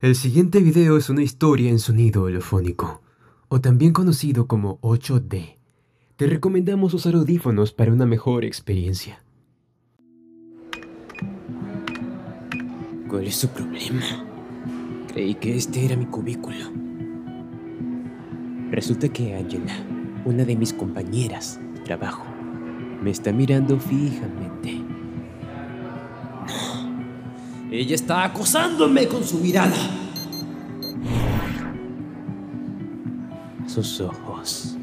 El siguiente video es una historia en sonido holofónico, o también conocido como 8D. Te recomendamos usar audífonos para una mejor experiencia. ¿Cuál es su problema? Creí que este era mi cubículo. Resulta que Angela, una de mis compañeras de trabajo, me está mirando fijamente. Ella está acosándome con su mirada. Sus ojos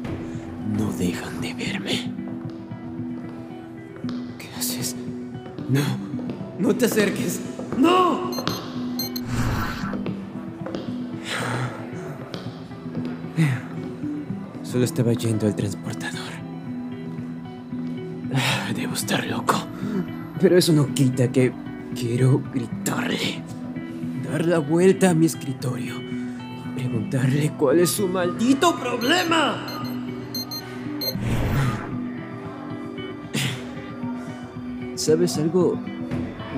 no dejan de verme. ¿Qué haces? No, no te acerques. ¡No! Solo estaba yendo al transportador. Ah, Debo estar loco. Pero eso no quita que quiero gritarle. Dar la vuelta a mi escritorio. Y preguntarle cuál es su maldito problema. ¿Sabes algo?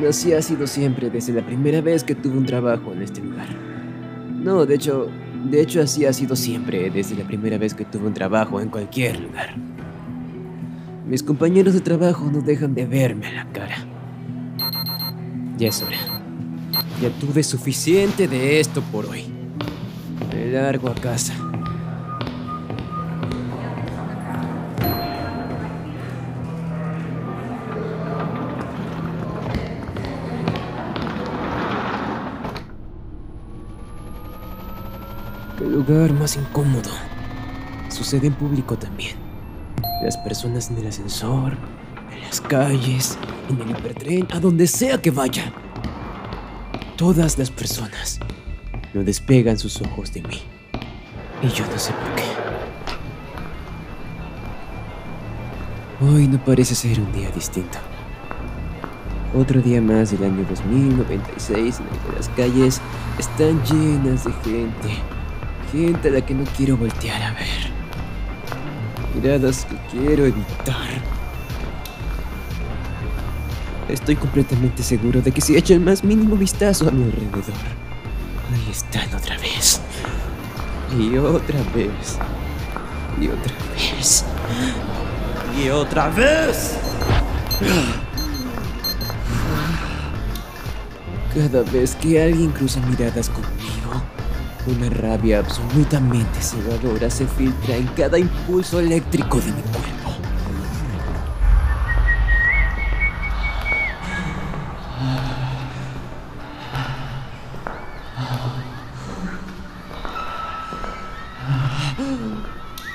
Así ha sido siempre desde la primera vez que tuve un trabajo en este lugar. No, de hecho, de hecho así ha sido siempre desde la primera vez que tuve un trabajo en cualquier lugar. Mis compañeros de trabajo no dejan de verme a la cara. Ya es hora. Ya tuve suficiente de esto por hoy. Me largo a casa. Qué lugar más incómodo. Sucede en público también. Las personas en el ascensor, en las calles, en el hipertren, a donde sea que vaya. Todas las personas no despegan sus ojos de mí. Y yo no sé por qué. Hoy no parece ser un día distinto. Otro día más del año 2096 en el que las calles están llenas de gente. Gente a la que no quiero voltear a ver. Miradas que quiero evitar. Estoy completamente seguro de que si echo el más mínimo vistazo a mi alrededor, ahí están otra vez. Y otra vez. Y otra vez. Y otra vez. Cada vez que alguien cruza miradas conmigo, una rabia absolutamente cegadora se filtra en cada impulso eléctrico de mi cuerpo.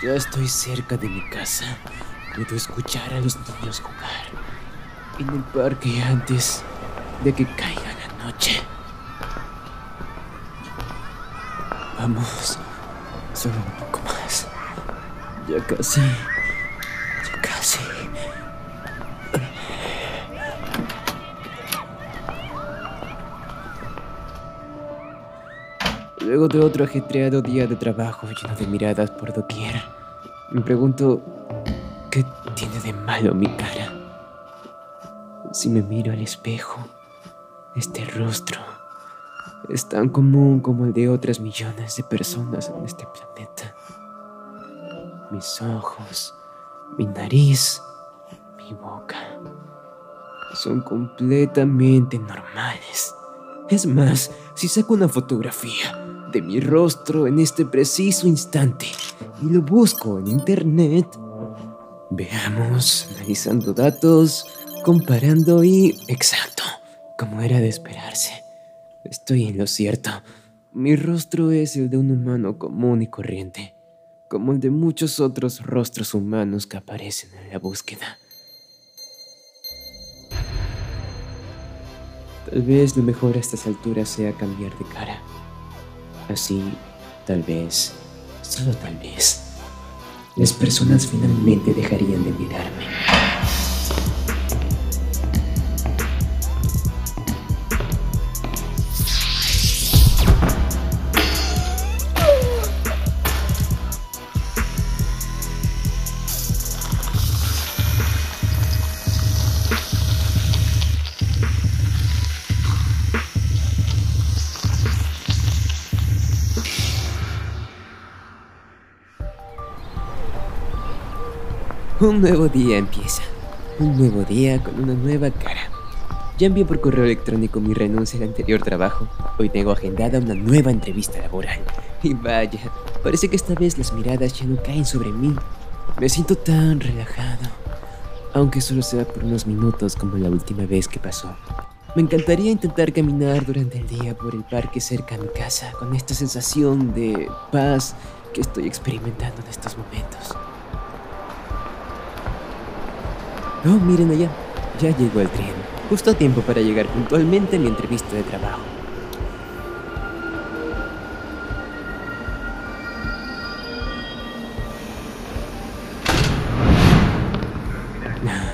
Ya estoy cerca de mi casa. Puedo escuchar a los niños jugar en el parque antes de que caiga la noche. Vamos, solo un poco más. Ya casi. Ya casi. Luego de otro ajetreado día de trabajo lleno de miradas por doquier, me pregunto, ¿qué tiene de malo mi cara? Si me miro al espejo, este rostro es tan común como el de otras millones de personas en este planeta. Mis ojos, mi nariz, mi boca son completamente normales. Es más, si saco una fotografía mi rostro en este preciso instante y lo busco en internet, veamos, analizando datos, comparando y... Exacto, como era de esperarse. Estoy en lo cierto. Mi rostro es el de un humano común y corriente, como el de muchos otros rostros humanos que aparecen en la búsqueda. Tal vez lo mejor a estas alturas sea cambiar de cara. Así, tal vez, solo tal vez, las personas finalmente dejarían de mirarme. Un nuevo día empieza. Un nuevo día con una nueva cara. Ya envié por correo electrónico mi renuncia al anterior trabajo. Hoy tengo agendada una nueva entrevista laboral. Y vaya, parece que esta vez las miradas ya no caen sobre mí. Me siento tan relajado. Aunque solo sea por unos minutos como la última vez que pasó. Me encantaría intentar caminar durante el día por el parque cerca a mi casa con esta sensación de paz que estoy experimentando en estos momentos. Oh, miren allá, ya llegó el tren, justo a tiempo para llegar puntualmente a mi entrevista de trabajo.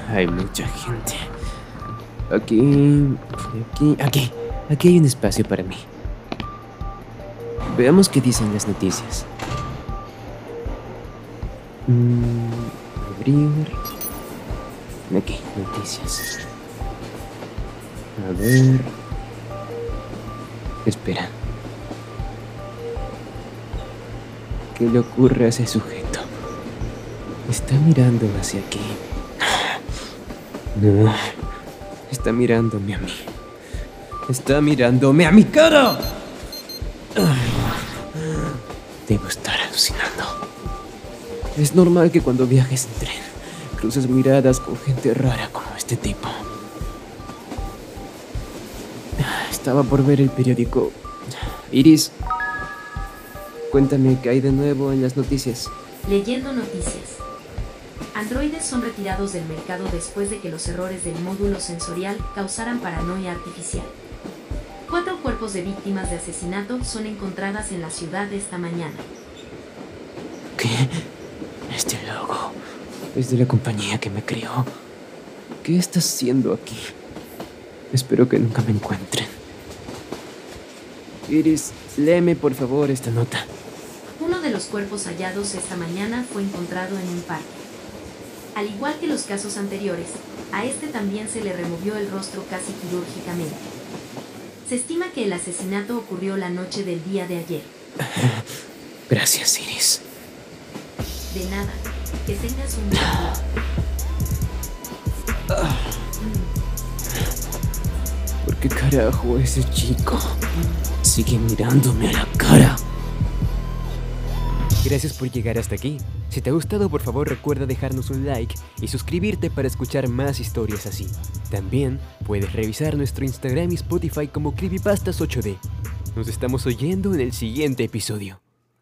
Hay mucha gente. Aquí, aquí, aquí, aquí hay un espacio para mí. Veamos qué dicen las noticias. Mm, abrir. Aquí, noticias. A ver. Espera. ¿Qué le ocurre a ese sujeto? Está mirando hacia aquí. No. Está mirándome a mí. Está mirándome a mi cara. Debo estar alucinando. Es normal que cuando viajes en tren cruces miradas con gente rara como este tipo. Estaba por ver el periódico. Iris, cuéntame qué hay de nuevo en las noticias. Leyendo noticias. Androides son retirados del mercado después de que los errores del módulo sensorial causaran paranoia artificial. Cuatro cuerpos de víctimas de asesinato son encontradas en la ciudad esta mañana. ¿Qué? Este logo es de la compañía que me crió. ¿Qué está haciendo aquí? Espero que nunca me encuentren. Iris, léeme por favor esta nota. Uno de los cuerpos hallados esta mañana fue encontrado en un parque. Al igual que los casos anteriores, a este también se le removió el rostro casi quirúrgicamente. Se estima que el asesinato ocurrió la noche del día de ayer. Gracias, Iris. De nada, que tengas un buen día. ¿Por qué carajo ese chico sigue mirándome a la cara? Gracias por llegar hasta aquí. Si te ha gustado, por favor recuerda dejarnos un like y suscribirte para escuchar más historias así. También puedes revisar nuestro Instagram y Spotify como Creepypastas8D. Nos estamos oyendo en el siguiente episodio.